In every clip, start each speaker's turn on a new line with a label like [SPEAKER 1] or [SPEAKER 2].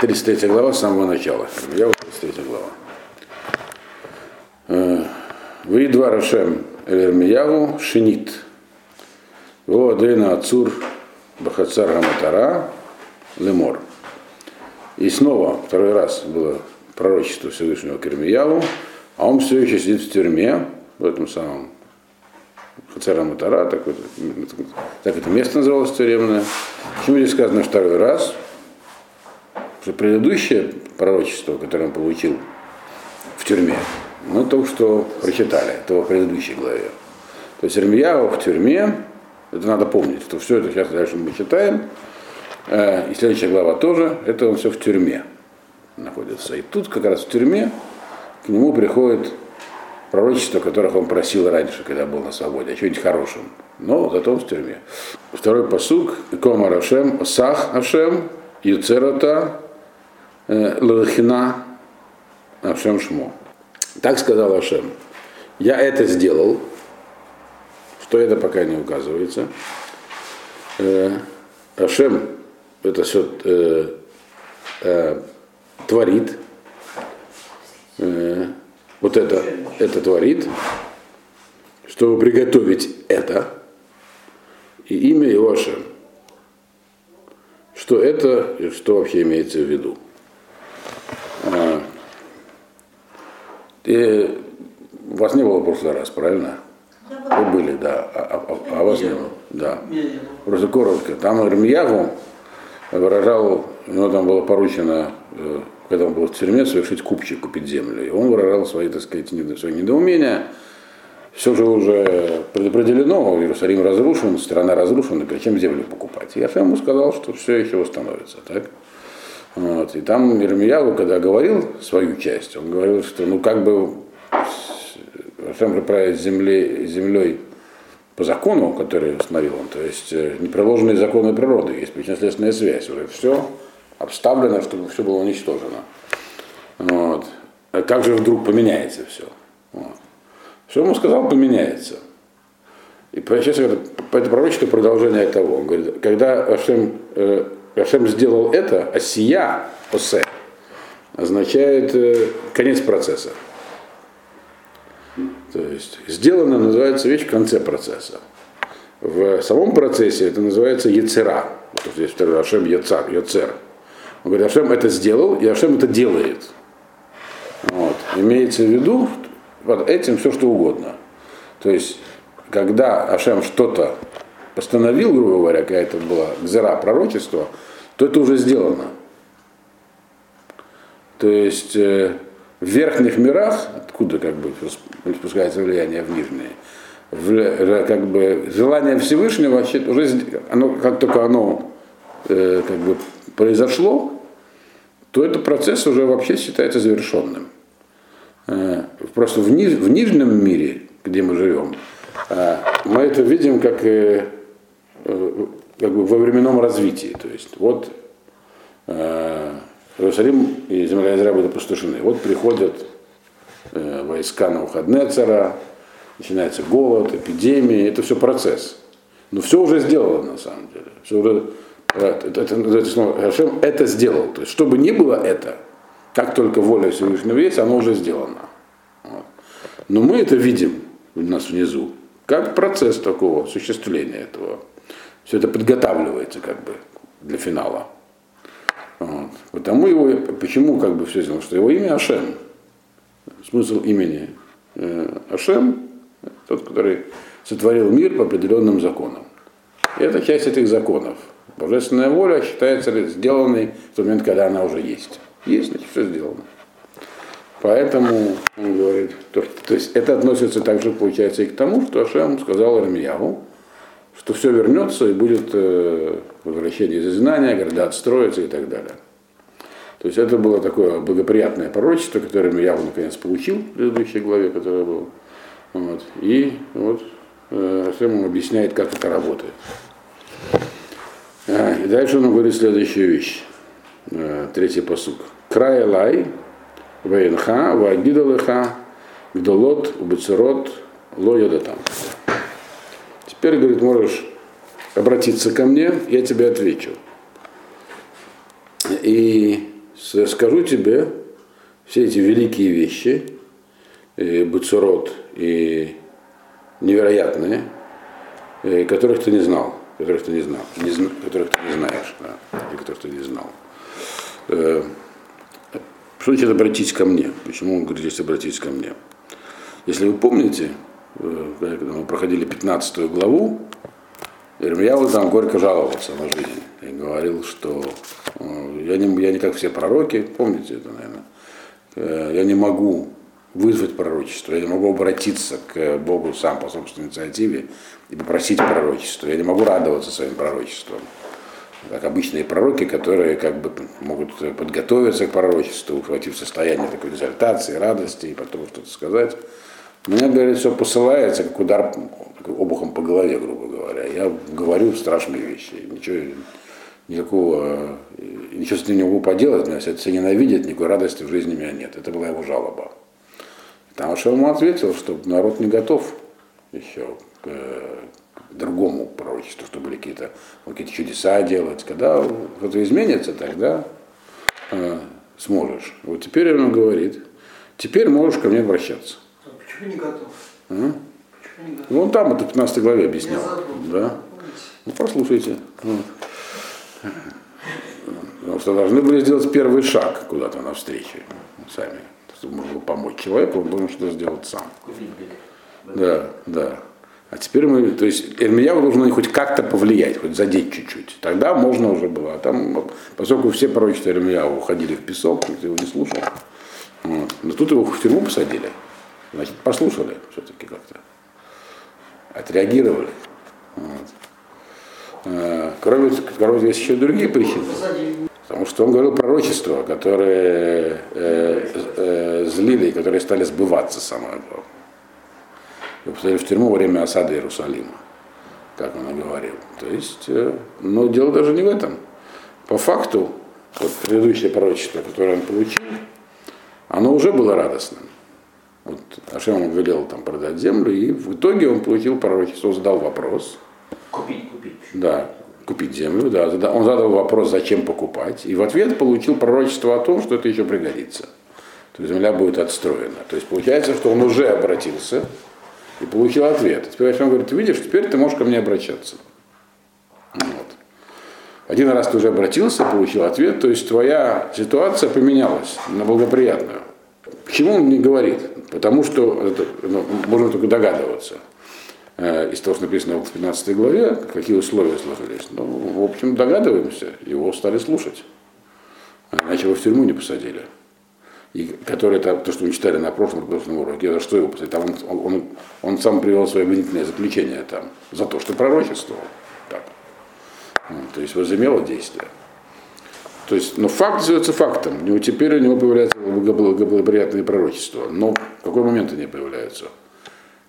[SPEAKER 1] 33 глава с самого начала. Я вот 33 глава. Вы два Рашем Эрмияву Шинит. Во Адена Ацур Бахацар Гаматара Лемор. И снова, второй раз было пророчество Всевышнего к Ирмияву, а он все еще сидит в тюрьме, в этом самом Хацара Матара, так, вот, так это место называлось тюремное. Почему здесь сказано второй раз? Что предыдущее пророчество, которое он получил в тюрьме, мы только что прочитали, это в предыдущей главе. То есть Ирмияу в тюрьме, это надо помнить, что все это сейчас дальше мы читаем, э, и следующая глава тоже, это он все в тюрьме находится. И тут как раз в тюрьме к нему приходит пророчество, которых он просил раньше, когда был на свободе, о чем-нибудь хорошем. Но зато он в тюрьме. Второй посук, Кома Рашем, Сах Ашем, Юцерота, э, Лахина, Ашем Шмо. Так сказал Ашем. Я это сделал, что это пока не указывается. Э, Ашем это все э, э, творит, э, вот это, это творит, чтобы приготовить это, и имя его Ашем. Что это, что вообще имеется в виду? А, и вас не было в прошлый раз, правильно? Вы были, да. А, а, а, а вас не было? Да. Просто коротко. Там Ирмиягу выражал, у него там было поручено э, когда он был в тюрьме, совершить купчик, купить землю. И он выражал свои, так сказать, свои недоумения. Все же уже предопределено, Иерусалим разрушен, страна разрушена, зачем землю покупать? И я ему сказал, что все еще восстановится. Так? Вот. И там Ирмияву, когда говорил свою часть, он говорил, что ну как бы Ашем правит земле, землей по закону, который установил он, то есть э, непроложенные законы природы, есть причинно-следственная связь, уже все обставлено, чтобы все было уничтожено. Вот. А как же вдруг поменяется все? Вот. Что ему сказал, поменяется. И сейчас это, это пророческое продолжение того. Он говорит, когда Ашем, э, Ашем сделал это, осия, осе, означает э, конец процесса. То есть сделано называется вещь в конце процесса. В самом процессе это называется яцера. Вот здесь второй Ашем яцар, яцер. Он говорит, Ашем это сделал, и Ашем это делает. Вот. Имеется в виду под этим все что угодно. То есть, когда Ашем что-то постановил, грубо говоря, какая-то была гзера пророчества, то это уже сделано. То есть э, в верхних мирах, откуда как бы спускается влияние в нижние, в, как бы желание Всевышнего вообще уже оно, как только оно э, как бы произошло, то этот процесс уже вообще считается завершенным. Э, просто в, ниж, в нижнем мире, где мы живем, э, мы это видим как, э, как бы во временном развитии. То есть вот Иерусалим и земля Израиля будут опустошены. Вот приходят войска на Ухаднецера, начинается голод, эпидемия, это все процесс. Но все уже сделано на самом деле. Все уже это, это, это, это сделал. То есть, чтобы ни было это, как только воля Всевышнего есть, оно уже сделано. Вот. Но мы это видим у нас внизу, как процесс такого осуществления этого. Все это подготавливается как бы для финала. Вот. Потому его, почему как бы все сделано, что его имя Ашем. Смысл имени э, Ашем, тот, который сотворил мир по определенным законам. И это часть этих законов. Божественная воля считается сделанной в тот момент, когда она уже есть. Есть, значит, все сделано. Поэтому он говорит, то, то есть это относится также, получается, и к тому, что Ашем сказал Армиягу, что все вернется и будет э, возвращение из изгнания, города отстроятся и так далее. То есть это было такое благоприятное пророчество, которое Армиягу наконец получил в предыдущей главе, которая была. Вот. И вот э, Ашем объясняет, как это работает. А, и дальше он говорит следующую вещь. А, третий посук. Край лай, военха, вагидалыха, гдолот, убецерот, лоядатам. Теперь, говорит, можешь обратиться ко мне, я тебе отвечу. И скажу тебе все эти великие вещи, и буцурот и невероятные, и которых ты не знал, которых ты не знал, не, которых ты не знаешь, да, и которых ты не знал. Э, что значит обратись ко мне? Почему он говорит здесь обратись ко мне? Если вы помните, э, когда мы проходили 15 главу, Ирмияу там горько жаловался на жизнь и говорил, что э, я не, я не как все пророки, помните это, наверное, э, я не могу вызвать пророчество, я не могу обратиться к Богу сам по собственной инициативе и попросить пророчество, я не могу радоваться своим пророчеством. Как обычные пророки, которые как бы могут подготовиться к пророчеству, войти в состояние такой экзальтации, радости и потом что-то сказать. Меня, говорит, все посылается, как удар обухом по голове, грубо говоря. Я говорю страшные вещи. Ничего, никакого, ничего с этим не могу поделать, меня все ненавидят, никакой радости в жизни у меня нет. Это была его жалоба. Потому что ему ответил, что народ не готов еще к, к другому пророчеству, что были какие-то какие чудеса делать. Когда что-то изменится, тогда э, сможешь. Вот теперь он говорит, теперь можешь ко мне обращаться.
[SPEAKER 2] Почему не готов?
[SPEAKER 1] А? Почему не готов? Ну, там, это в 15 главе объяснял. Да. Ну, послушайте. Вот. Потому что должны были сделать первый шаг куда-то навстречу сами. Чтобы можно было помочь человеку, он должен что-то сделать сам. Да, да. А теперь мы, то есть Эрмияу должен хоть как-то повлиять, хоть задеть чуть-чуть. Тогда можно уже было. А там, поскольку все пророчества Эрмияу уходили в песок, никто его не слушал. Вот. Но тут его в тюрьму посадили. Значит, послушали все-таки как-то. Отреагировали. Вот. А, кроме, кроме есть еще другие причины. Потому что он говорил пророчества, которые э, э, злили, которые стали сбываться самое главное. Его посадили в тюрьму во время осады Иерусалима, как он и говорил. То есть, э, но дело даже не в этом. По факту, вот предыдущее пророчество, которое он получил, оно уже было радостным. Вот Ашем ему велел там продать землю, и в итоге он получил пророчество, задал вопрос.
[SPEAKER 2] Купить, купить.
[SPEAKER 1] Да, купить землю, да. Он задал вопрос, зачем покупать, и в ответ получил пророчество о том, что это еще пригодится. То есть земля будет отстроена. То есть получается, что он уже обратился и получил ответ. Теперь Ашем говорит, видишь, теперь ты можешь ко мне обращаться. Вот. Один раз ты уже обратился, получил ответ, то есть твоя ситуация поменялась на благоприятную. Почему он не говорит? Потому что это, ну, можно только догадываться э, из того, что написано в 15 главе, какие условия сложились. Ну, в общем, догадываемся, его стали слушать. Иначе его в тюрьму не посадили. И который это, то, что мы читали на прошлом, прошлом уроке, за что его посадили? Там он, он, он сам привел свое обвинительное заключение там, за то, что пророчествовал. Так. То есть возымело действие. То есть, но факт остается фактом. У него теперь у него появляются благоприятные пророчества. Но в какой момент они появляются?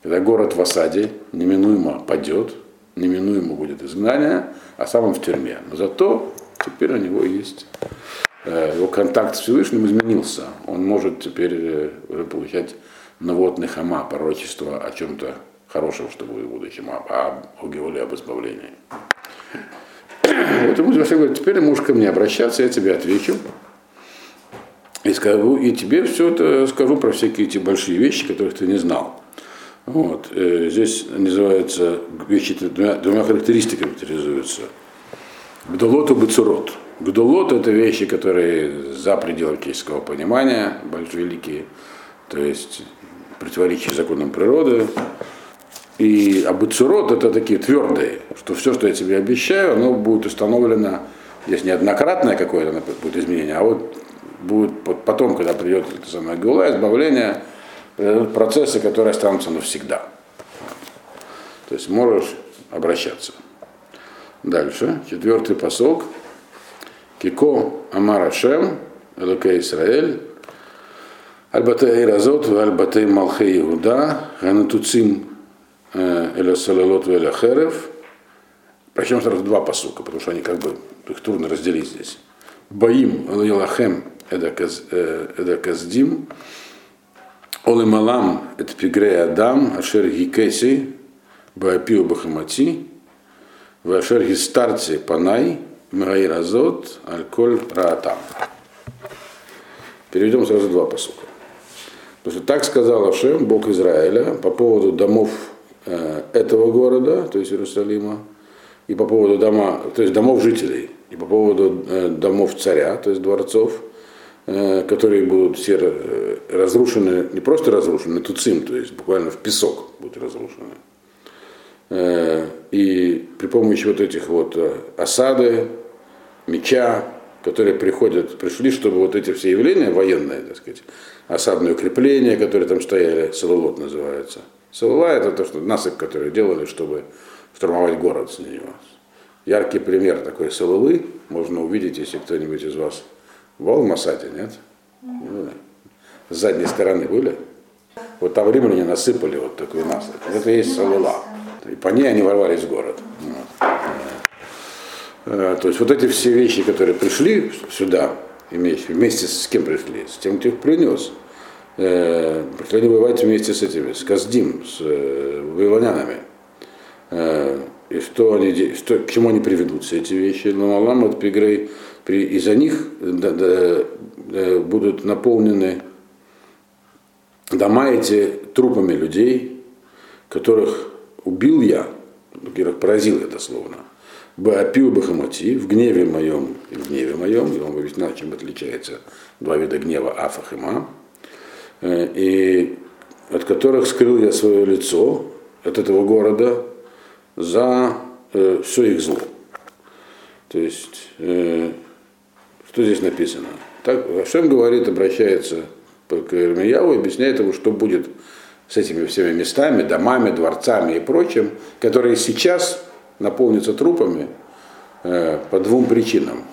[SPEAKER 1] Когда город в осаде неминуемо падет, неминуемо будет изгнание, а сам он в тюрьме. Но зато теперь у него есть э, его контакт с Всевышним изменился. Он может теперь э, уже получать наводный хама, пророчество о чем-то хорошем, что будет в будущем, о, о Геоле, об избавлении. Вот ему Моше говорит, теперь можешь ко мне обращаться, я тебе отвечу. И, скажу, и тебе все это скажу про всякие эти большие вещи, которых ты не знал. Вот. Э, здесь называются вещи двумя, двумя характеристиками характеризуются. Гдолот и Бацурот. Гдолот это вещи, которые за пределы человеческого понимания, большие, великие, то есть противоречия законам природы. И абуцурот это такие твердые, что все, что я тебе обещаю, оно будет установлено, здесь неоднократное какое-то будет изменение, а вот будет потом, когда придет это самое гула, избавление, процессы, которые останутся навсегда. То есть можешь обращаться. Дальше, четвертый посок. Кико Амар Ашем, Элоке Исраэль, Альбатей Разот, Альбатей Малхей Иуда, Ганатуцим Эля Салалот Эля Херев. Причем сразу два посука, потому что они как бы, их трудно разделить здесь. Боим Элахем Эда Каздим, Олемалам это Пигрей Адам, Ашер Гикеси, Баапио Бахамати, Вашер Гистарци Панай, Мгаир Азот, Альколь Раатам. Переведем сразу два посука. Потому что так сказал Ашем, Бог Израиля, по поводу домов э, этого города, то есть Иерусалима, и по поводу дома, то есть домов жителей, и по поводу э, домов царя, то есть дворцов, э, которые будут все э, разрушены, не просто разрушены, туцим, то есть буквально в песок будут разрушены. Э, и при помощи вот этих вот э, осады, меча, которые приходят, пришли, чтобы вот эти все явления военные, так сказать, осадные укрепления, которые там стояли, Салулот называется. Салула это то, что насыпь, которую делали, чтобы штурмовать город с нее. Яркий пример такой Салулы можно увидеть, если кто-нибудь из вас был в Масаде, нет? Ну, с задней стороны были? Вот там римляне насыпали вот такой насыпь. Это и есть Салула. И по ней они ворвались в город. Вот. Э, то есть вот эти все вещи, которые пришли сюда, вместе с кем пришли? С тем, кто их принес. Э, они воевать вместе с этими, с Каздим, с э, вавилонянами. И что они, что, к чему они приведут все эти вещи? Но Малам от Пигрей, из-за них да, да, да, будут наполнены дома эти трупами людей, которых убил я, во-первых, поразил это словно. Баапиу Бахамати, в гневе моем в гневе моем, и он объяснял, чем отличается два вида гнева Афах и Ма, э, и от которых скрыл я свое лицо от этого города за э, все их зло. То есть, э, что здесь написано? Так, Ашем говорит, обращается к Ирмияву и объясняет ему, что будет с этими всеми местами, домами, дворцами и прочим, которые сейчас наполнится трупами э, по двум причинам.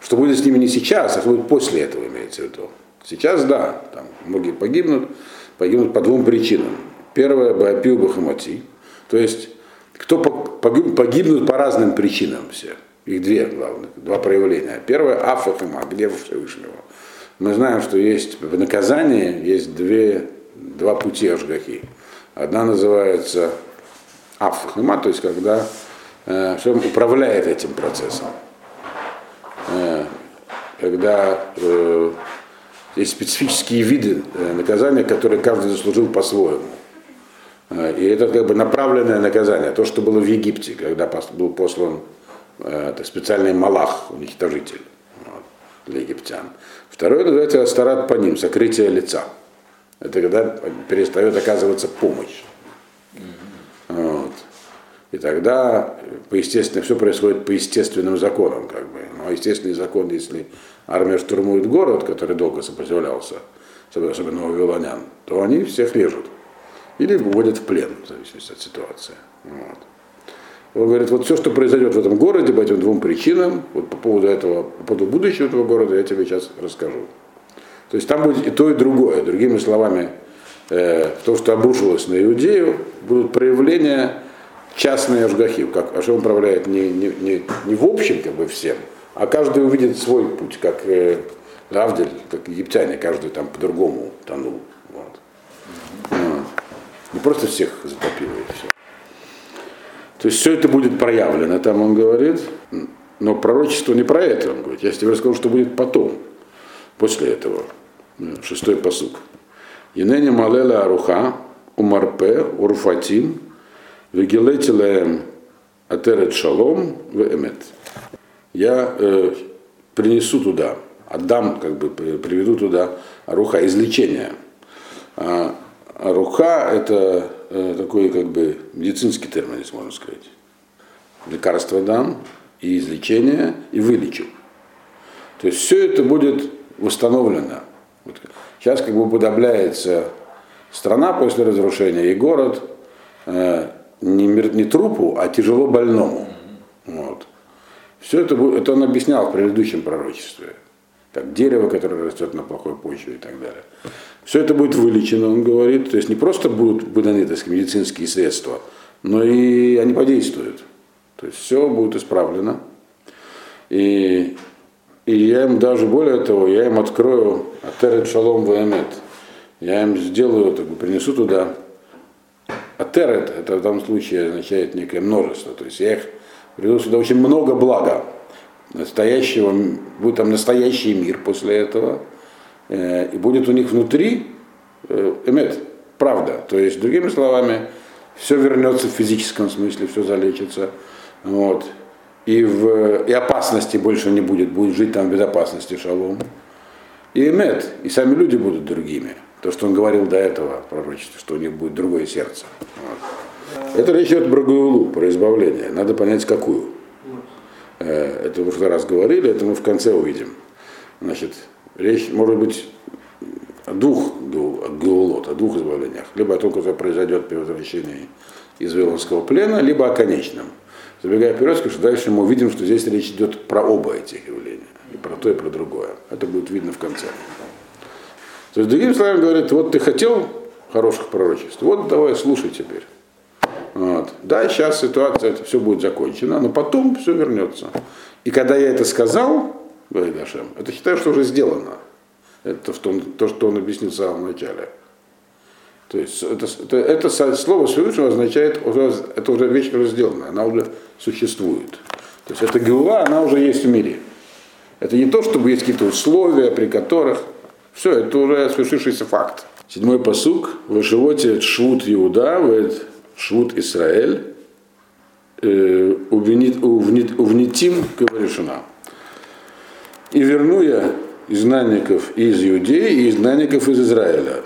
[SPEAKER 1] Что будет с ними не сейчас, а что будет после этого, имеется в виду. Сейчас, да, там многие погибнут, погибнут по двум причинам. Первое, Баапиу Бахамати, то есть кто погиб, погибнут по разным причинам все. Их две главных, два проявления. Первое, Афахима, гнев Всевышнего. Мы знаем, что есть в наказании есть две, два пути Ашгахи. Одна называется Афахима, то есть когда Э, что управляет этим процессом. Э, когда э, есть специфические виды наказания, которые каждый заслужил по-своему. И это как бы направленное наказание, то, что было в Египте, когда был послан это специальный малах, уничтожитель вот, для египтян. Второе называется астарат по ним, сокрытие лица. Это когда перестает оказываться помощь. Вот. И тогда, по естественно, все происходит по естественным законам. Как бы. Ну, а естественный закон, если армия штурмует город, который долго сопротивлялся, особенно у вавилонян, то они всех режут. Или выводят в плен, в зависимости от ситуации. Вот. Он говорит, вот все, что произойдет в этом городе по этим двум причинам, вот по поводу этого, по поводу будущего этого города, я тебе сейчас расскажу. То есть там будет и то, и другое. Другими словами, э, то, что обрушилось на Иудею, будут проявления частные ажгахи, как Ашем управляет не, не, не, не в общем как бы всем, а каждый увидит свой путь, как э, Равдель, как египтяне, каждый там по-другому тонул. Вот. Вот. Не просто всех затопило и все. То есть все это будет проявлено, там он говорит, но пророчество не про это, он говорит. Я тебе расскажу, что будет потом, после этого. Шестой посук. Инени малела аруха, умарпе, урфатим, Вегилете лаем атерет шалом в эмет. Я э, принесу туда, отдам, как бы приведу туда руха излечения. А, руха это э, такой как бы медицинский термин, если можно сказать. Лекарство дам, и излечение, и вылечу. То есть все это будет восстановлено. Вот. Сейчас как бы уподобляется страна после разрушения и город, э, не, мер, не трупу, а тяжело больному. Вот. Все это, это он объяснял в предыдущем пророчестве. Как дерево, которое растет на плохой почве и так далее. Все это будет вылечено, он говорит. То есть не просто будут выданы так сказать, медицинские средства, но и они подействуют. То есть все будет исправлено. И, и я им даже более того, я им открою Атерет Шалом Ваэмет. Я им сделаю, так, принесу туда а терет, это в данном случае означает некое множество. То есть я их приведу сюда очень много блага. Настоящего, будет там настоящий мир после этого. э, и будет у них внутри э, эмет, правда. То есть, другими словами, все вернется в физическом смысле, все залечится. Вот. И, в, и опасности больше не будет, будет жить там в безопасности шалом. И эмет, и сами люди будут другими. То, что он говорил до этого пророчества, что у них будет другое сердце. Вот. Это речь идет про Гуилу, про избавление. Надо понять, какую. Э, это уже раз говорили, это мы в конце увидим. Значит, речь может быть о двух геолот, о двух избавлениях. Либо о том, которое произойдет при возвращении из Вавилонского плена, либо о конечном. Забегая вперед, скажу, что дальше мы увидим, что здесь речь идет про оба этих явления. И про то, и про другое. Это будет видно в конце. То есть, другими словами, говорит, вот ты хотел хороших пророчеств, вот давай слушай теперь. Вот. Да, сейчас ситуация, это все будет закончено, но потом все вернется. И когда я это сказал, говорит Ашем, это считаю, что уже сделано. Это в том, то, что он объяснил в самом начале. То есть это, это, это слово Всевышнего означает, уже, это уже вещь уже сделана, она уже существует. То есть эта геула, она уже есть в мире. Это не то, чтобы есть какие-то условия, при которых все, это уже свершившийся факт. Седьмой посук. В животе швуд Иуда, швуд Израиль, э, увнитим каваришина. И верну я изгнанников из Иудеи и изгнанников из Израиля.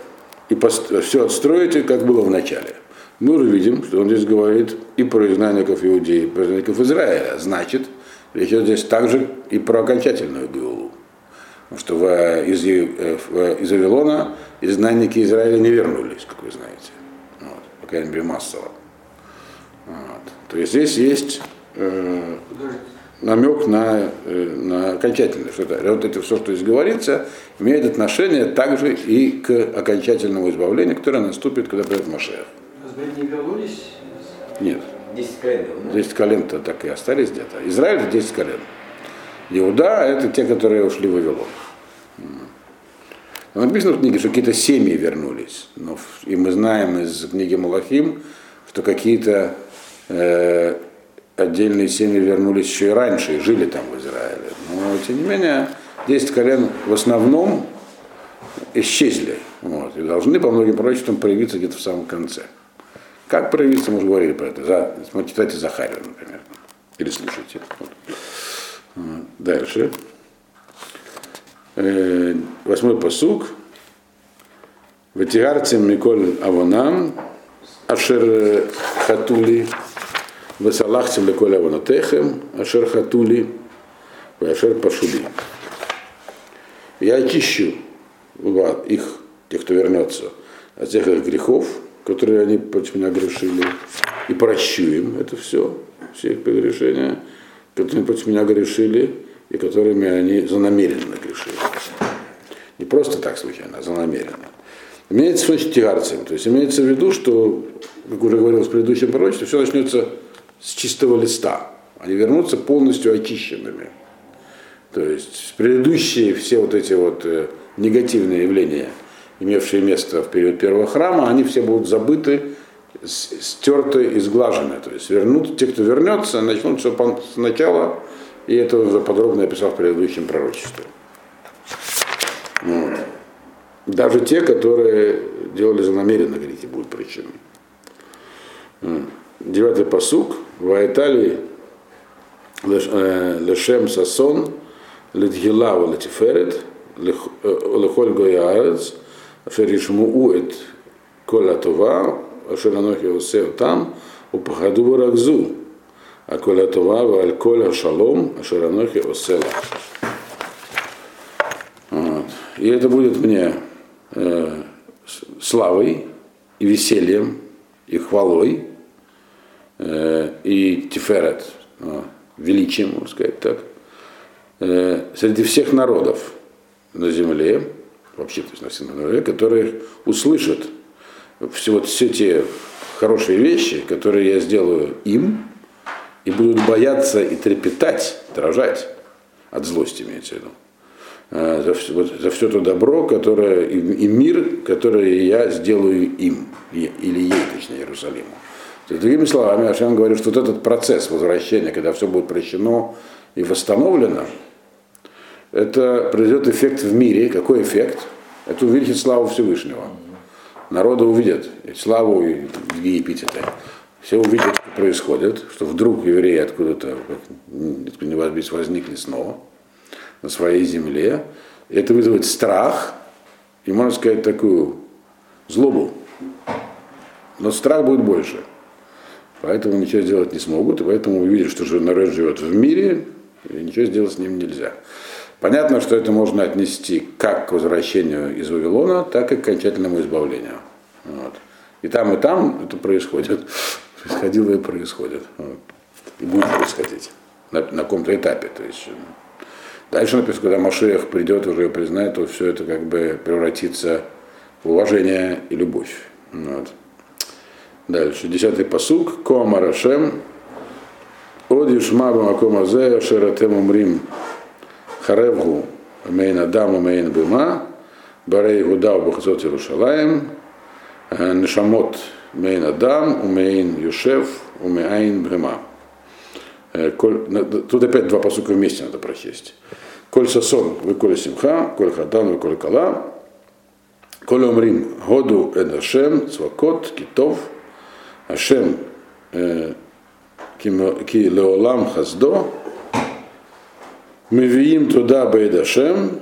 [SPEAKER 1] И все отстроите, как было в начале. Мы уже видим, что он здесь говорит и про изгнанников Иудеи, и про изгнанников Израиля. Значит, речь идет здесь также и про окончательную Геулу. Что в, из, э, в, из Вавилона изгнанники Израиля не вернулись, как вы знаете. Вот, по крайней мере, массово. Вот. То есть здесь есть э, намек на, э, на окончательное. Что это, вот это все, что здесь говорится, имеет отношение также и к окончательному избавлению, которое наступит, когда придет Машех.
[SPEAKER 2] не вернулись?
[SPEAKER 1] Нет.
[SPEAKER 2] 10 колен.
[SPEAKER 1] 10 колен-то так и остались где-то. Израиль это 10 колен. Иуда это те, которые ушли в Вавилон. Написано в книге, что какие-то семьи вернулись. Но, и мы знаем из книги Малахим, что какие-то э, отдельные семьи вернулись еще и раньше и жили там в Израиле. Но тем не менее, 10 колен в основном исчезли. Вот, и должны по многим пророчествам проявиться где-то в самом конце. Как проявиться, мы уже говорили про это. За, читайте Захарию, например. Или слушайте. Вот. Дальше. Э, восьмой посук. Ватигарцем Миколь Авонам, Ашер Хатули, Васалахтем Леколь Авонатехем, Ашер Хатули, Ашер Пашули. Я очищу их, тех, кто вернется, от всех их грехов, которые они против меня грешили, и прощу им это все, все их прегрешения которые против меня грешили и которыми они занамеренно грешили. Не просто так случайно, а занамеренно. Имеется виду тигарцем, то есть имеется в виду, что, как уже говорил в предыдущем пророчестве, все начнется с чистого листа. Они вернутся полностью очищенными. То есть предыдущие все вот эти вот э, негативные явления, имевшие место в период первого храма, они все будут забыты стерты и сглажены. То есть вернут, те, кто вернется, начнут все сначала, и это уже подробно описал в предыдущем пророчестве. Вот. Даже те, которые делали занамеренно, говорите, будут причины. Девятый посук. В Ваэтали э, лешем сасон ледгилава латиферет э, лехоль гояарец шеришмууэт кола това ашеранохи там упахаду баракзу а Аколя Тувава, Альколя Шалом, а Ашаранохи Осела. Вот. И это будет мне э, славой и весельем, и хвалой, э, и тиферет, э, величием, можно сказать так, э, среди всех народов на земле, вообще, то есть на всем земле, которые услышат все, вот, все те хорошие вещи, которые я сделаю им, и будут бояться и трепетать, дрожать от злости, имеется в виду. А, за, вот, за все то добро, которое, и, и мир, который я сделаю им, или ей, точнее, Иерусалиму. То есть, другими словами, Ашем говорит, что вот этот процесс возвращения, когда все будет прощено и восстановлено, это произойдет эффект в мире. Какой эффект? Это увеличит славу Всевышнего. Народы увидят славу в Египте. Все увидят, что происходит, что вдруг евреи откуда-то откуда возникли снова на своей земле. Это вызовет страх и, можно сказать, такую злобу. Но страх будет больше. Поэтому ничего сделать не смогут, и поэтому увидят, что народ живет в мире, и ничего сделать с ним нельзя. Понятно, что это можно отнести как к возвращению из Вавилона, так и к окончательному избавлению. Вот. И там, и там это происходит. Происходило и происходит. Вот. И будет происходить на, на каком-то этапе. То есть, дальше написано, когда Машех придет уже признает, то все это как бы превратится в уважение и любовь. Вот. Дальше, десятый посук. Коама Рашем. Од Юшма Бамакома Зе Шератем Умрим Харевгу Мейн Адам Мейн Бима Барей Гуда Бухазот Иерушалаем Нешамот Мейн Адам Умейн Юшев Умейн Брима. Тут опять два посука вместе надо прочесть. Коль сасон, вы коль симха, коль хадан, вы коль кала, коль омрим, году эдашем, цвакот, китов, ашем, ки леолам хаздо, Мевиим туда Бейдашем,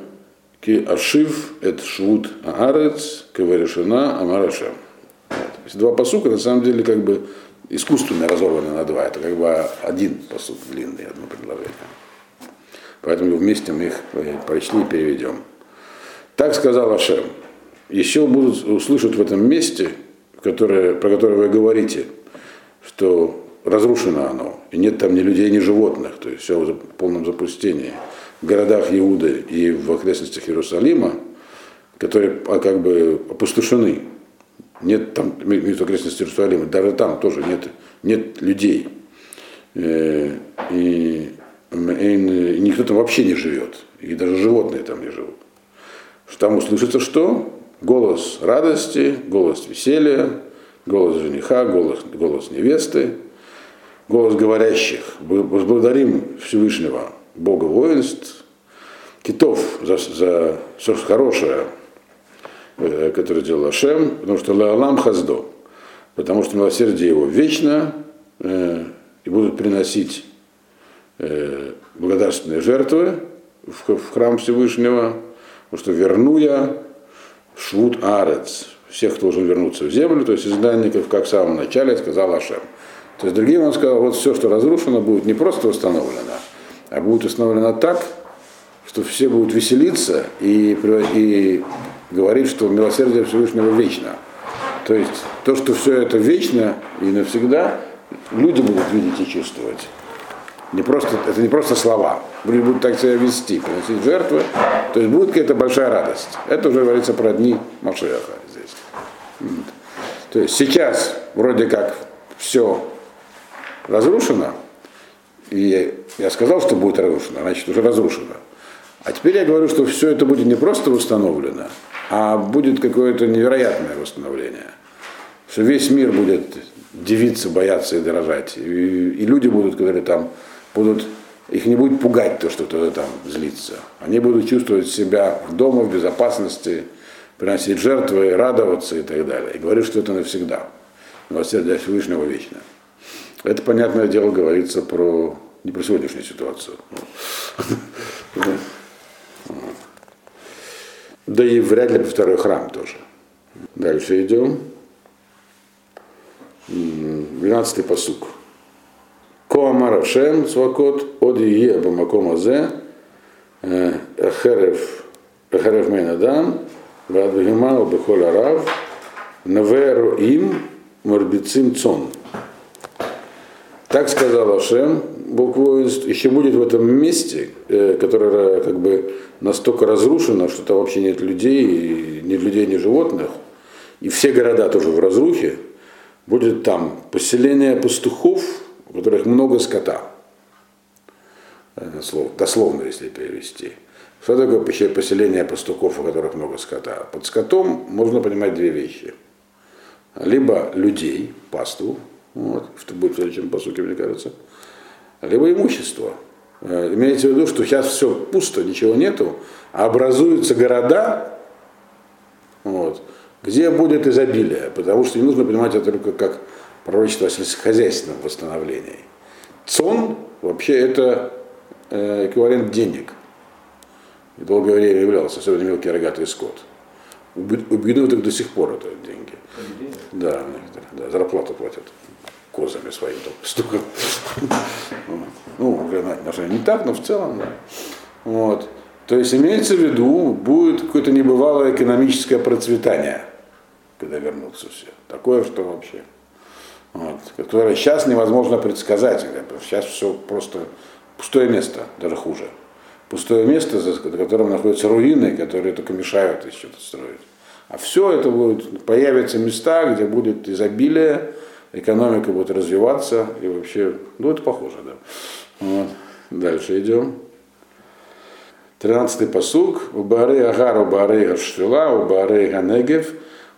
[SPEAKER 1] ки ашив эт швуд аарец, каварешина амарашем. Вот. Два посука на самом деле как бы искусственно разорваны на два. Это как бы один посук длинный, одно предложение. Поэтому вместе мы их прочли и переведем. Так сказал Ашем. Еще будут услышать в этом месте, которое, про которое вы говорите, что разрушено оно, и нет там ни людей, ни животных, то есть все в полном запустении. Городах Иуды и в окрестностях Иерусалима, которые а, как бы опустошены. Нет там, в окрестностях Иерусалима, даже там тоже нет, нет людей. Э, и, и, и никто там вообще не живет, и даже животные там не живут. Там услышится что? Голос радости, голос веселья, голос жениха, голос, голос невесты, голос говорящих. Возблагодарим Всевышнего, Бога воинств, китов за, за все хорошее, э, которое сделал Ашем, потому что Лаалам Хаздо, потому что милосердие его вечно, э, и будут приносить э, благодарственные жертвы в, в храм Всевышнего, потому что верну я Швуд Арец, всех, кто должен вернуться в землю, то есть изгнанников, как в самом начале сказал Ашем. То есть другим он сказал, вот все, что разрушено, будет не просто восстановлено, а будет восстановлено так, что все будут веселиться и, и говорить, что милосердие Всевышнего вечно. То есть то, что все это вечно и навсегда, люди будут видеть и чувствовать. Не просто, это не просто слова. Люди будут так себя вести, приносить жертвы. То есть будет какая-то большая радость. Это уже говорится про дни Машеха здесь. То есть сейчас вроде как все разрушено, и я сказал, что будет разрушено, значит уже разрушено. А теперь я говорю, что все это будет не просто восстановлено, а будет какое-то невероятное восстановление. Что весь мир будет дивиться, бояться и дорожать. И, и люди будут, которые там будут, их не будет пугать то, что кто-то там злится. Они будут чувствовать себя дома, в безопасности, приносить жертвы, радоваться и так далее. И говорю, что это навсегда. Милосердие Всевышнего вечно. Это, понятное дело, говорится про не про сегодняшнюю ситуацию. Да и вряд ли про второй храм тоже. Дальше идем. 12-й посук. Коамар Шем Свакот, Оди Е Бамаком Азе, э, Херев, Херев Мейнадам, Вадвигимау Бехоля Рав, Наверу им Морбицим Цон. Так сказал Ашем, воинств, еще будет в этом месте, э, которое как бы настолько разрушено, что там вообще нет людей, ни людей, ни животных, и все города тоже в разрухе, будет там поселение пастухов, у которых много скота. Дословно, если перевести. Что такое поселение пастухов, у которых много скота? Под скотом можно понимать две вещи. Либо людей, пасту, вот, что будет в следующем посуке, мне кажется, либо имущество. Э, имеется в виду, что сейчас все пусто, ничего нету, а образуются города, Вот. Где будет изобилие? Потому что не нужно понимать это только как пророчество о сельскохозяйственном восстановлении. Цон вообще это э, эквивалент денег. И долгое время являлся, особенно мелкий рогатый скот. У бедуют до сих пор это деньги. Да, да, зарплату платят козами своим только Ну, даже не так, но в целом, да. Вот. То есть имеется в виду, будет какое-то небывалое экономическое процветание, когда вернутся все. Такое, что вообще. Вот, которое сейчас невозможно предсказать. Сейчас все просто пустое место, даже хуже. Пустое место, за которым находятся руины, которые только мешают еще что-то строить. А все это будет, появятся места, где будет изобилие, экономика будет развиваться, и вообще, ну это похоже, да. Вот. Дальше идем. Тринадцатый посуг. Убары Агар, Убары Гаштила, Убары Ганегев,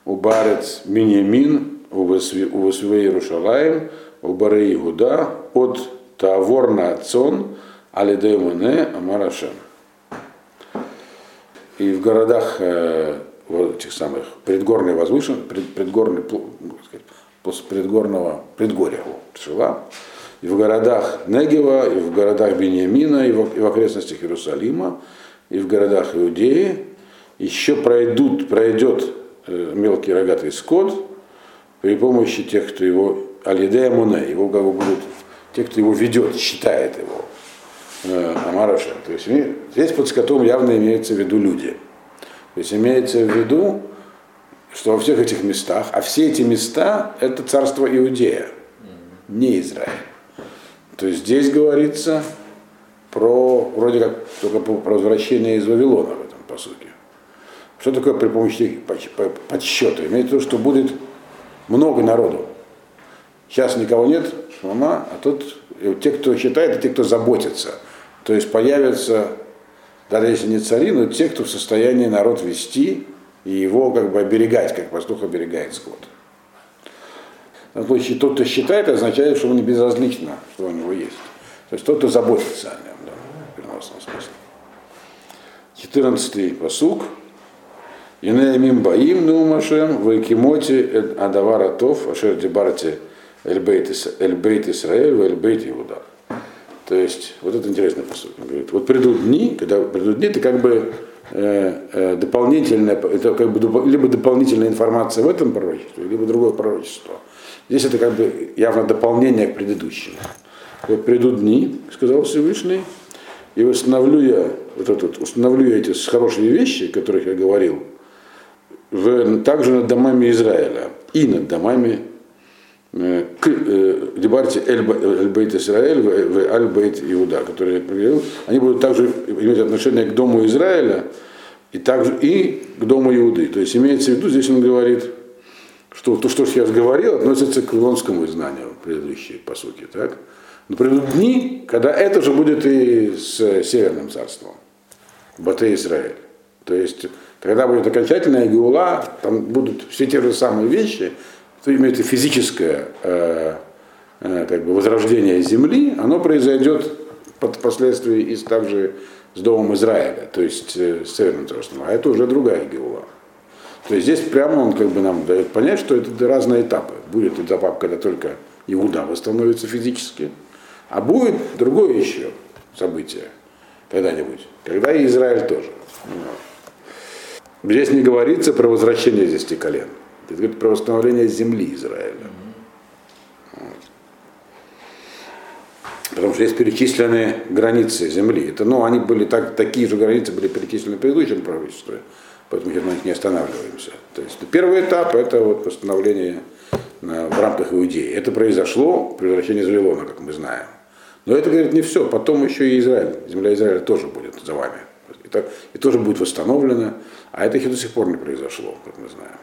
[SPEAKER 1] Убарец Миньямин, Увасвей Иерушалаем, Убары Игуда, от Таворна Цон, Алидемуне Амарашем. И в городах э, вот этих самых предгорной возвышен, пред, предгорный, после предгорного предгорья Шила, и в городах Негева, и в городах Бениамина, и в, и в окрестностях Иерусалима, и в городах Иудеи, еще пройдут, пройдет э, мелкий рогатый скот при помощи тех, кто его, Алидея Муне, его как будут, те, кто его ведет, считает его, э, Амараша. То есть здесь под скотом явно имеется в виду люди. То есть имеется в виду, что во всех этих местах, а все эти места это царство Иудея, не Израиль. То есть здесь говорится про, вроде как, только про возвращение из Вавилона в этом посуке. Что такое при помощи подсчета? Имеется в виду, что будет много народу. Сейчас никого нет, мама, а тут те, кто считает, и те, кто заботится. То есть появятся даже если не цари, но те, кто в состоянии народ вести и его как бы оберегать, как пастух оберегает скот. В случае тот, кто считает, означает, что он не безразлично, что у него есть. То есть тот, кто заботится о нем, да, в переносном смысле. 14 посук. Инеямим баим нумашем, вайкимоти адавара тов, ашер дебарте эльбейт Исраэль, эльбейт Иуда. То есть, вот это интересный посыл. Он говорит, вот придут дни, когда придут дни, это как бы дополнительная, это как бы либо дополнительная информация в этом пророчестве, либо другое пророчество. Здесь это как бы явно дополнение к предыдущему. Вот придут дни, сказал Всевышний, и установлю я, вот этот, установлю я эти хорошие вещи, о которых я говорил, в, также над домами Израиля и над домами Э, к э, Дебарте Эль-Бейт Израиль в Аль-Бейт Иуда, которые я говорил, они будут также иметь отношение к дому Израиля и также и к дому Иуды. То есть имеется в виду, здесь он говорит, что то, что я говорил, относится к вавилонскому изгнанию, предыдущие по сути. Так? Но придут дни, когда это же будет и с Северным царством, Бате Израиль. То есть, когда будет окончательная Геула, там будут все те же самые вещи, что имеется физическое э, э, как бы возрождение земли, оно произойдет под последствия и также с Домом Израиля, то есть э, с Северным царством, а это уже другая Геула. То есть здесь прямо он как бы нам дает понять, что это разные этапы. Будет этап, когда только Иуда восстановится физически, а будет другое еще событие когда-нибудь, когда и Израиль тоже. Здесь не говорится про возвращение здесь колен. Это говорит про восстановление земли Израиля. Потому что есть перечисленные границы земли. Это, ну, они были так, такие же границы были перечислены в предыдущем правительстве, поэтому мы на них не останавливаемся. То есть первый этап это вот восстановление на, в рамках Иудеи. Это произошло при возвращении из Вавилона, как мы знаем. Но это, говорит, не все. Потом еще и Израиль. Земля Израиля тоже будет за вами. И, так, и тоже будет восстановлена. А это еще до сих пор не произошло, как мы знаем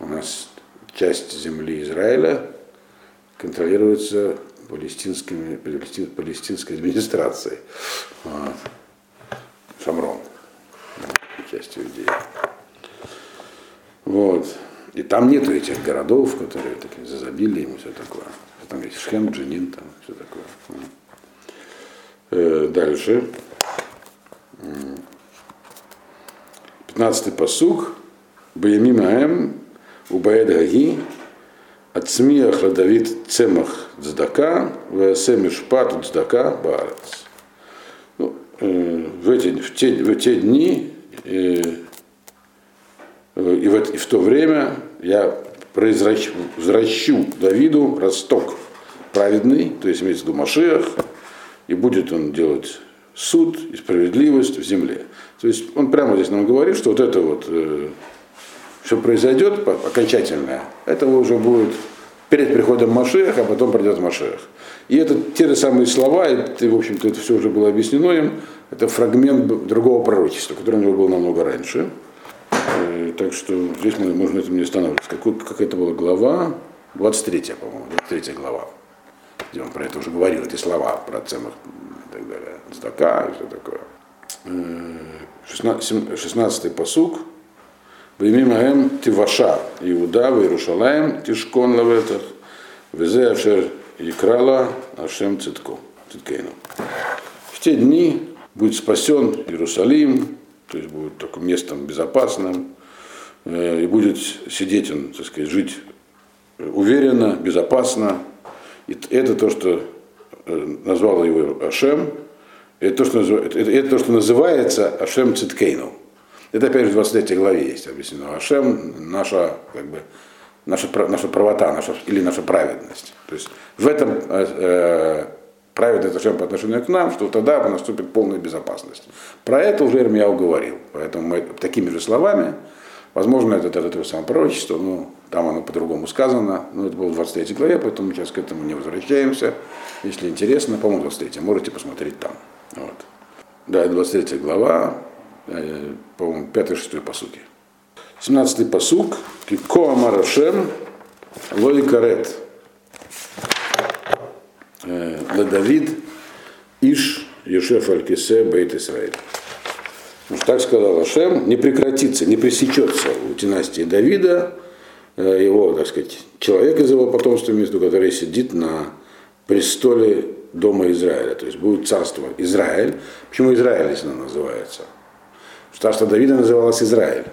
[SPEAKER 1] у нас часть земли Израиля контролируется палестинскими, палестинской администрацией. Вот. Шамрон, частью идеи. Вот. И там нету этих городов, которые такие зазабилием и все такое. Там есть Шхем, Джинин, там все такое. Э, дальше. 15-й посуг. Баямимаем убаэд гаги от смиях Давид цемах цдака, вэсэ мишпат цдака баарец. Ну, э, в, эти, в, те, в те дни э, и, в, и в то время я произвращу, возвращу Давиду росток праведный, то есть имеется в виду Машиах, и будет он делать суд и справедливость в земле. То есть он прямо здесь нам говорит, что вот это вот э, все произойдет окончательное, это уже будет перед приходом Машех, а потом придет Машех. И это те же самые слова, и, в общем-то, это все уже было объяснено им, это фрагмент другого пророчества, которое у него было намного раньше. Э, так что здесь мы можно этим не останавливаться. Какой, как это была глава? 23, по-моему, 23 глава, где он про это уже говорил, эти слова про цемах и так далее, стака и все такое. 16, 16 посук, Бимимаем Тиваша, Иуда, Иерушалаем, Тишкон Лаветах, Везе Ашер Икрала, Ашем Цитко, Циткейну. В те дни будет спасен Иерусалим, то есть будет таким местом безопасным, э, и будет сидеть он, так сказать, жить уверенно, безопасно. И это то, что э, назвал его Ашем, это то, что, это, это то, что называется Ашем Циткейну. Это опять же в 23 главе есть объяснено. Ашем наша, как бы, наша, наша правота, наша, или наша праведность. То есть в этом э, э праведность Ашем по отношению к нам, что тогда наступит полная безопасность. Про это уже Ирмияу говорил. Поэтому мы такими же словами, возможно, это, это, это самое пророчество, но там оно по-другому сказано, но это было в 23 главе, поэтому мы сейчас к этому не возвращаемся. Если интересно, по-моему, 23, можете посмотреть там. Вот. Да, 23 глава, по-моему, 5-6 посуки. 17-й посук. Ко Амарашем Лой Карет. Э, Давид Иш Юшеф Алькисе Бейт Исраиль. Так сказал Ашем, не прекратится, не пресечется у династии Давида э, его, так сказать, человек из его потомства, между который сидит на престоле дома Израиля. То есть будет царство Израиль. Почему Израиль, если называется? Царство Давида называлось Израиль.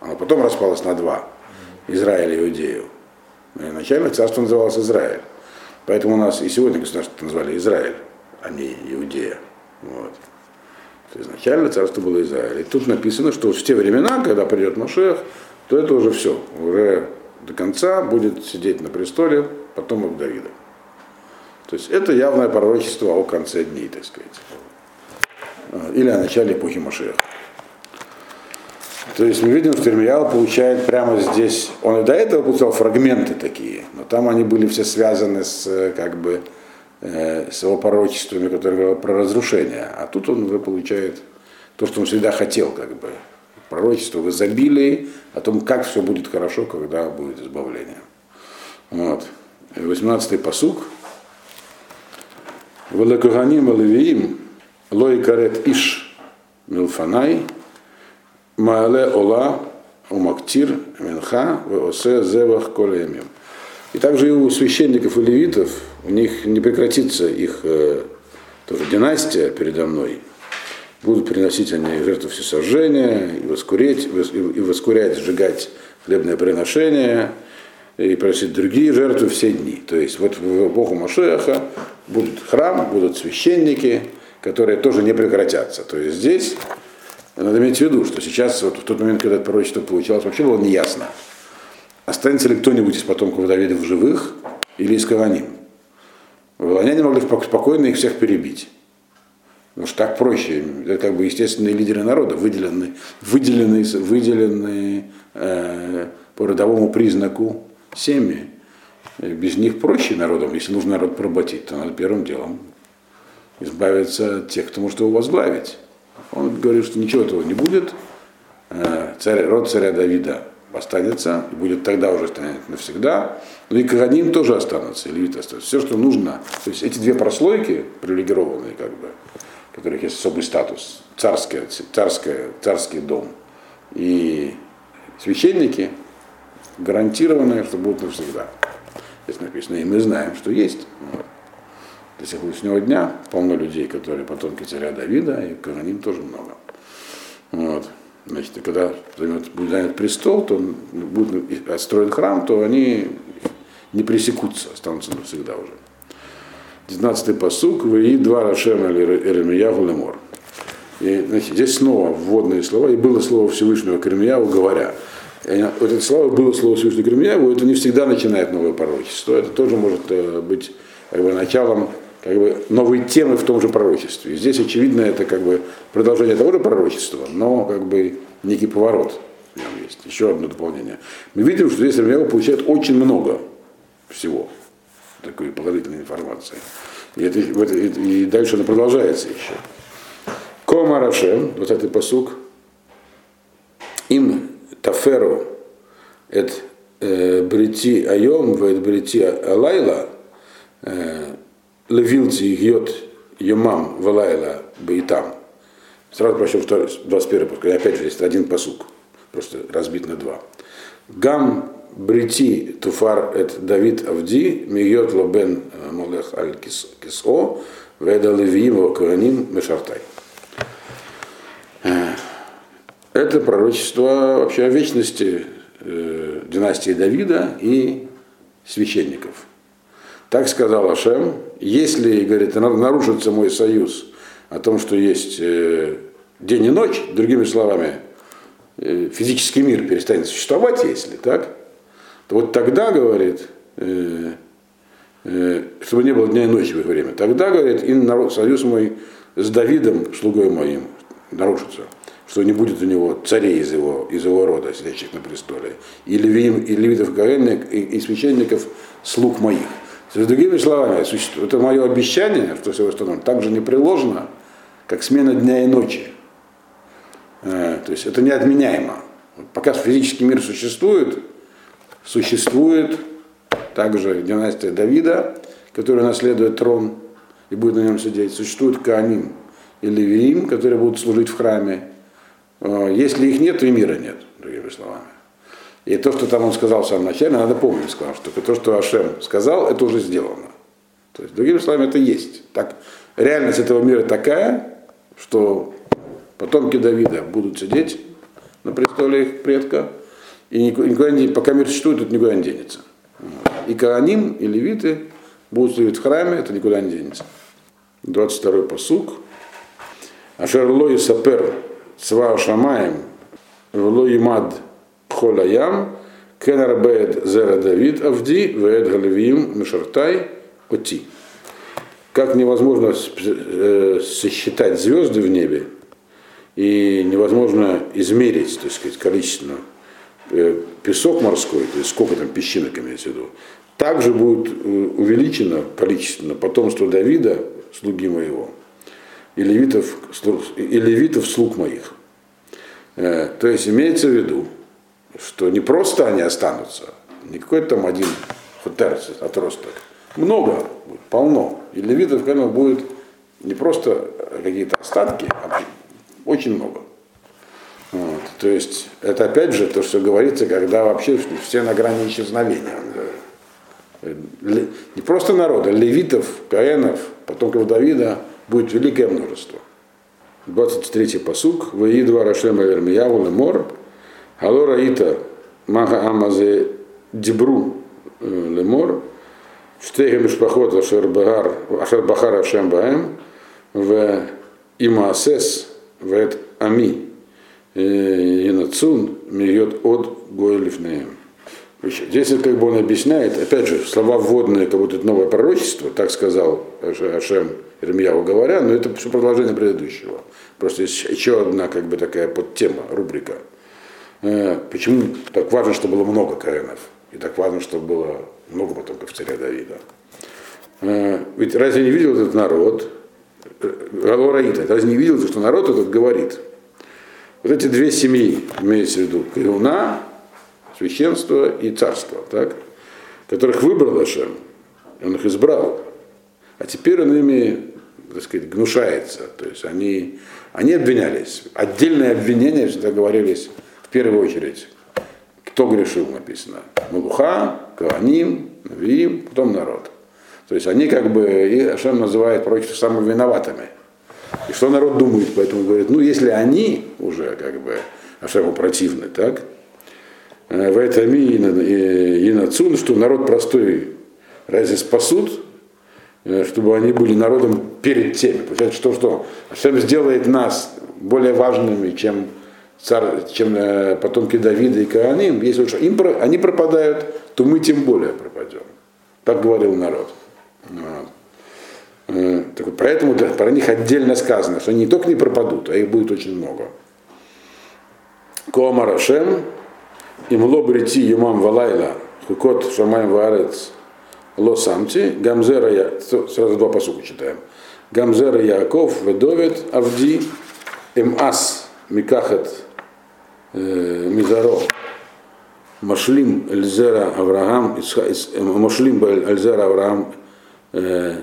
[SPEAKER 1] Оно потом распалось на два. Израиль и Иудею. Но изначально царство называлось Израиль. Поэтому у нас и сегодня государство назвали Израиль, а не Иудея. Вот. изначально царство было Израиль. И тут написано, что в те времена, когда придет Машех, то это уже все. Уже до конца будет сидеть на престоле потомок Давида. То есть это явное пророчество о конце дней, так сказать. Или о начале эпохи Машеха. То есть мы видим, что Ирмиял получает прямо здесь, он и до этого получал фрагменты такие, но там они были все связаны с, э, как бы, э, с его пророчествами, которые говорят про разрушение. А тут он уже получает то, что он всегда хотел, как бы, пророчество в изобилии, о том, как все будет хорошо, когда будет избавление. Вот. 18-й посук. Велекуганим Левиим, Лой карет иш милфанай, Маале Ола Умактир Минха Веосе Зевах Колеемим. И также и у священников и левитов, у них не прекратится их э, тоже династия передо мной. Будут приносить они жертву всесожжения, и воскурить, и воскурять, сжигать хлебное приношение, и просить другие жертвы все дни. То есть вот в эпоху Машеха будет храм, будут священники, которые тоже не прекратятся. То есть здесь надо иметь в виду, что сейчас, вот в тот момент, когда это пророчество получалось, вообще было неясно, останется ли кто-нибудь из потомков Давида в живых или из Каваним. Вавилоняне могли спокойно их всех перебить. Потому что так проще. Это как бы естественные лидеры народа, выделенные, выделенные, выделенные э, по родовому признаку семьи. Без них проще народом, если нужно народ поработить, то надо первым делом избавиться от тех, кто может его возглавить. Он говорит, что ничего этого не будет. Э, царь, род царя Давида останется, будет тогда уже станет навсегда. Но и Каганим тоже останутся, и левиты останутся. Все, что нужно. То есть эти две прослойки, привилегированные, как бы, у которых есть особый статус, царская, царская, царский дом и священники, гарантированные, что будут навсегда. Здесь написано, и мы знаем, что есть. До сегодняшнего дня полно людей, которые потомки царя Давида, и Коганим тоже много. Вот. Значит, когда займет, будет занят престол, то будет отстроен храм, то они не пресекутся, останутся навсегда уже. 19-й посук, «Ваи два Рашем Эремиягу Лемор». И, значит, здесь снова вводные слова, и было слово Всевышнего Кремияву, говоря. И вот это слово было слово Всевышнего Кремияву, это не всегда начинает новое пророчество, это тоже может э, быть бы, началом как бы, новой темы в том же пророчестве. Здесь, очевидно, это как бы продолжение того же пророчества, но как бы некий поворот в нем есть. Еще одно дополнение. Мы видим, что здесь Ремьяу получает очень много всего, такой положительной информации. И, это, и дальше она продолжается еще. Кома Рашем, вот этот посук, им таферу эт э, брити айом, вет брити алайла, э, левилти гьет йомам валайла бейтам. Сразу прочел 21 пускай, опять же, есть один посук, просто разбит на два. Гам брити туфар эт Давид Авди, мигьет лобен молех аль кисо, веда левиим коаним мешартай. Это пророчество вообще о вечности э, династии Давида и священников. Так сказал Ашем, если, говорит, нарушится мой союз о том, что есть э, день и ночь, другими словами, э, физический мир перестанет существовать, если так, то вот тогда, говорит, э, чтобы не было дня и ночи в это время, тогда, говорит, и союз мой с Давидом, слугой моим, нарушится что не будет у него царей из его, из его рода, сидящих на престоле, и, левим, и левитов и, и священников слуг моих. То есть, другими словами, это мое обещание, что все остальное, также не приложено, как смена дня и ночи. Э, то есть это неотменяемо. Пока физический мир существует, существует также династия Давида, которая наследует трон и будет на нем сидеть. Существует Кааним и Левиим, которые будут служить в храме. Э, если их нет, то и мира нет, другими словами. И то, что там он сказал в самом начале, надо помнить, сказал, что то, что Ашем сказал, это уже сделано. То есть, другими словами, это есть. Так, реальность этого мира такая, что потомки Давида будут сидеть на престоле их предка, и никуда не, пока мир существует, тут никуда не денется. И Кааним, и левиты будут служить в храме, это никуда не денется. 22-й посук. Ашерло и сапер цва шамаем, вло имад холаям, кенар бед зера Давид авди, вед галевиим мишартай оти. Как невозможно э, сосчитать звезды в небе, и невозможно измерить, так сказать, количественно э, песок морской, то есть сколько там песчинок имеется в виду, также будет э, увеличено количественно потомство Давида, слуги моего, и левитов, и левитов слуг моих. То есть имеется в виду, что не просто они останутся, не какой-то там один хутерц, отросток. Много, полно. И левитов, конечно, будет не просто какие-то остатки, а очень много. Вот. То есть это опять же то, что говорится, когда вообще все на грани исчезновения. Не просто народа, левитов, каенов, потомков Давида будет великое множество. 23-й посук. Ваидва Рашем Эрмияву Лемор. Хало Раита Маха Амазе Дибру э, Лемор. Штега Мишпахот Ашер Бахар Ашер Бахар Ашем Баем. В Имаасес Вет Ами. Инацун Миет от Гойлифнеем. Здесь как бы он объясняет, опять же, слова вводные, это новое пророчество, так сказал Ашем Ирмияу говоря, но это все продолжение предыдущего. Просто есть еще одна как бы такая подтема, рубрика. Э, почему так важно, чтобы было много коэнов? И так важно, чтобы было много потомков царя Давида. Э, ведь разве не видел этот народ, Галораита, разве не видел, что народ этот говорит? Вот эти две семьи, имеется в виду, Каюна, священство и царство, так? которых выбрал Ашем, он их избрал. А теперь он ими, так сказать, гнушается. То есть они, они обвинялись. Отдельные обвинения всегда говорились в первую очередь. Кто грешил, написано. Малуха, Кааним, Навиим, потом народ. То есть они как бы, и Ашем называет пророчество самыми виноватыми. И что народ думает, поэтому говорит, ну если они уже как бы Ашему противны, так? Э, В этом и нацун, что народ простой разве спасут, э, чтобы они были народом перед теми. Получается, что, что Ашем сделает нас более важными, чем, царь, чем э, потомки Давида и Кааним. Если уж им, они пропадают, то мы тем более пропадем. Так говорил народ. Вот. Э, так вот, Поэтому да, про них отдельно сказано, что они не только не пропадут, а их будет очень много. Коамар Ашем, им лобрити юмам валайла, хукот шамаем варец ло самти, гамзера я, сразу два посука читаем. Гамзера Яков, Ведовет, Авди, Эмас, Микахат, э, Мизаро, Машлим, Эльзера, Авраам, э, Машлим, Эльзера, Авраам, э,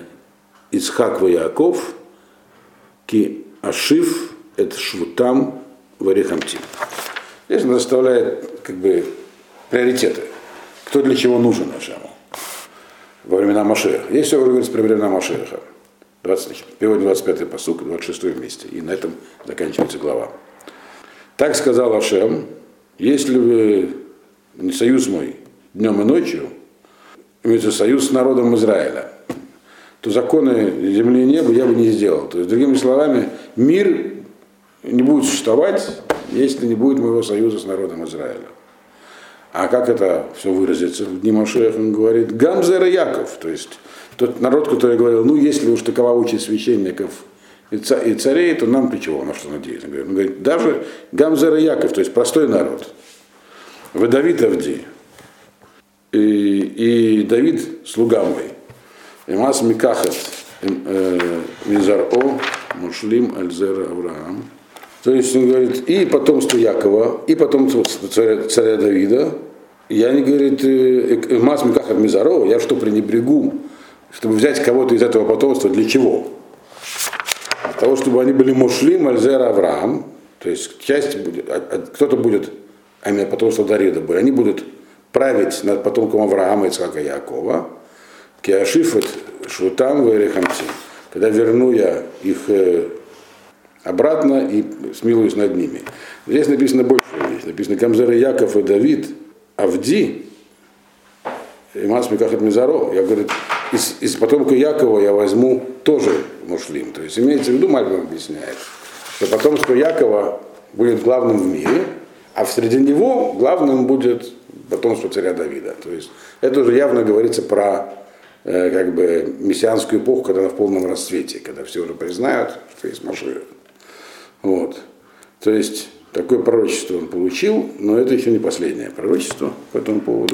[SPEAKER 1] Ицхак Яков, Ки Ашиф, это Швутам, Варихамтим. Здесь он расставляет как бы приоритеты. Кто для чего нужен Ашему во времена Машеха. Здесь все говорится про времена Машеха. 20, перевод 25 посук, 26 вместе. И на этом заканчивается глава. Так сказал Ашем, если вы не союз мой днем и ночью, имеется союз с народом Израиля, то законы земли и неба я бы не сделал. То есть, другими словами, мир не будет существовать, если не будет моего союза с народом Израиля. А как это все выразится в дни Машех? Он говорит, Гамзера Яков, то есть тот народ, который говорил, ну если уж такова участь священников и, ца- и царей, то нам для чего, на что надеяться? Он говорит, он говорит, даже Гамзера Яков, то есть простой народ. Вы Давид Авди, и, и Давид, слуга мой, Имас Микахат, э, Мизар-О, Мушлим, Альзера, Авраам. То есть он говорит, и потомство Якова, и потомство царя, царя Давида. Я не говорит, э, Имас Микахат Мизаро, я что пренебрегу, чтобы взять кого-то из этого потомства, для чего? Для того, чтобы они были Мушлим, Альзера, Авраам. То есть часть будет, кто-то будет, а именно потомство Давида, были, они будут править над потомком Авраама, Ицхака и Якова. Киашифет Шутам Верехамти. Когда верну я их э, обратно и смилуюсь над ними. Здесь написано больше вещь. Написано Камзера Яков и Давид, Авди, и Мас Микахат Мизаро. Я говорю, из, из потомка Якова я возьму тоже мушлим. То есть имеется в виду, Мальбим объясняет, что потомство Якова будет главным в мире, а среди него главным будет потомство царя Давида. То есть это уже явно говорится про э, как бы мессианскую эпоху, когда она в полном расцвете, когда все уже признают, что есть Машиах. Вот. То есть такое пророчество он получил, но это еще не последнее пророчество по этому поводу.